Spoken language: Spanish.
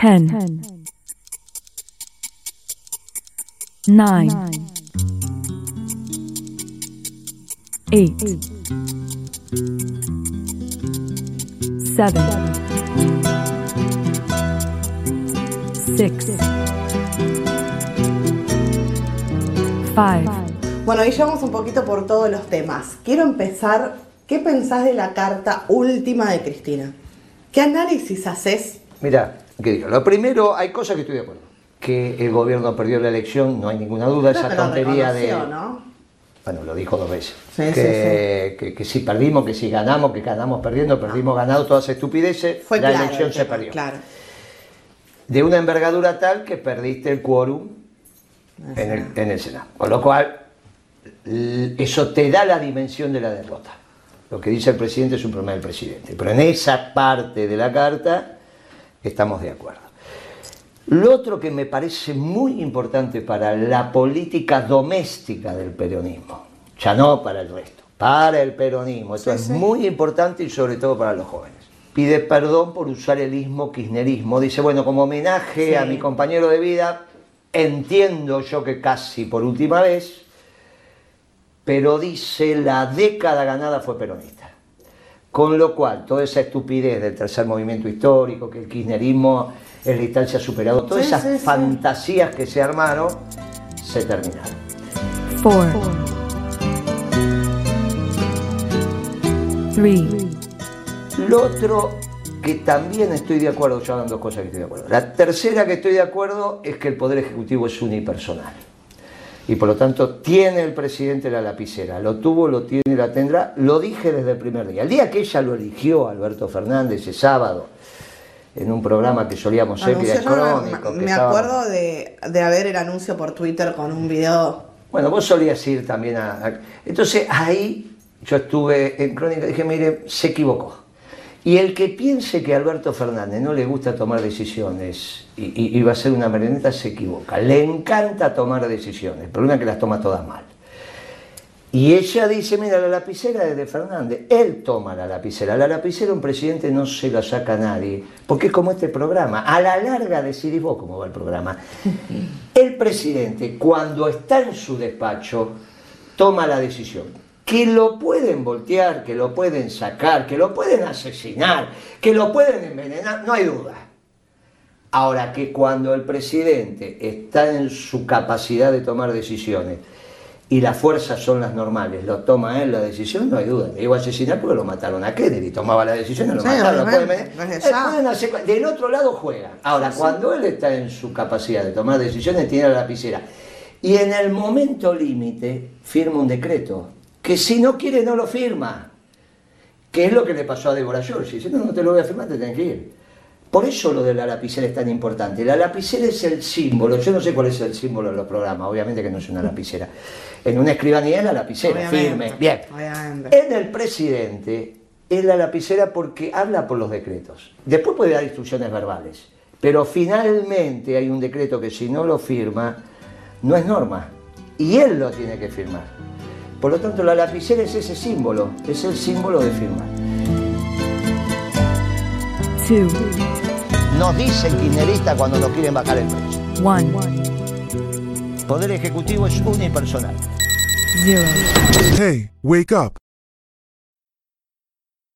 10, 9, 8, 7, 6, 5, Bueno, ahí llevamos un poquito por todos los temas. Quiero empezar. ¿Qué pensás de la carta última de Cristina? ¿Qué análisis haces? Mira, ¿qué digo? Lo primero, hay cosas que estoy de acuerdo. Que el gobierno perdió la elección, no hay ninguna duda. Creo Esa que tontería de. Bueno, lo dijo dos veces. Sí, que, Que, que si perdimos, que si ganamos, que ganamos perdiendo, perdimos ganado, todas estupideces. Fue la claro elección el se perdió. Claro. De una envergadura tal que perdiste el quórum en el, en el Senado. Con lo cual, eso te da la dimensión de la derrota. Lo que dice el presidente es un problema del presidente. Pero en esa parte de la carta estamos de acuerdo. Lo otro que me parece muy importante para la política doméstica del peronismo, ya no para el resto, para el peronismo, esto Sí, es sí. muy importante y sobre todo para los jóvenes. Pide perdón por usar el ismo kirchnerismo. Dice, bueno, como homenaje Sí. a mi compañero de vida, entiendo yo que casi por última vez, pero dice la década ganada fue peronista. Con lo cual, toda esa estupidez del tercer movimiento histórico, que el kirchnerismo es la instancia superado, todas esas sí, sí. fantasías que se armaron, se terminaron. 4, 3, Lo otro que también estoy de acuerdo, ya van dos cosas que estoy de acuerdo. La tercera que estoy de acuerdo es que el Poder Ejecutivo es unipersonal. Y por lo tanto tiene el presidente la lapicera. Lo tuvo, lo tiene y la tendrá. Lo dije desde el primer día. El día que ella lo eligió, Alberto Fernández, ese sábado, en un programa que solíamos hacer, que era me- acuerdo de, de haber el anuncio por Twitter con un video. Bueno, vos solías ir también a... a- Entonces ahí yo estuve en Crónica y dije, mire, se equivocó. Y el que piense que a Alberto Fernández no le gusta tomar decisiones y, y- y va a ser una marioneta se equivoca. Le encanta tomar decisiones, el problema es que las toma todas mal. Y ella dice, mira, la lapicera es de Fernández. Él toma la lapicera. La lapicera un presidente no se la saca a nadie, porque es como este programa. A la larga decidís vos cómo va el programa. El presidente, cuando está en su despacho, toma la decisión. Que lo pueden voltear, que lo pueden sacar, que lo pueden asesinar, que lo pueden envenenar, no hay duda. Ahora que cuando el presidente está en su capacidad de tomar decisiones y las fuerzas son las normales, lo toma él la decisión, no hay duda. Le iba a asesinar porque lo mataron a Kennedy, tomaba la decisión y lo Sí, mataron. lo pueden- eh, pueden hacer del otro lado juega. Ahora, cuando él está en su capacidad de tomar decisiones, tiene la lapicera. Y en el momento límite firma un decreto, que si no quiere no lo firma. Que es lo que le pasó a Débora Giorgi. Dice, no, no te lo voy a firmar, te tenés que ir. Por eso lo de la lapicera es tan importante. La lapicera es el símbolo. Yo no sé cuál es el símbolo de los programas. Obviamente que no es una lapicera. En una escribanía es la lapicera, Obviamente, firme. Bien. obviamente. En el presidente es la lapicera porque habla por los decretos. Después puede dar instrucciones verbales. Pero finalmente hay un decreto que si no lo firma, no es norma. Y él lo tiene que firmar. Por lo tanto, la lapicera es ese símbolo. Es el símbolo de firmar. 2, Nos dice el kirchnerista cuando nos quieren bajar el precio. 1, Poder Ejecutivo es unipersonal. 0. Hey, wake up.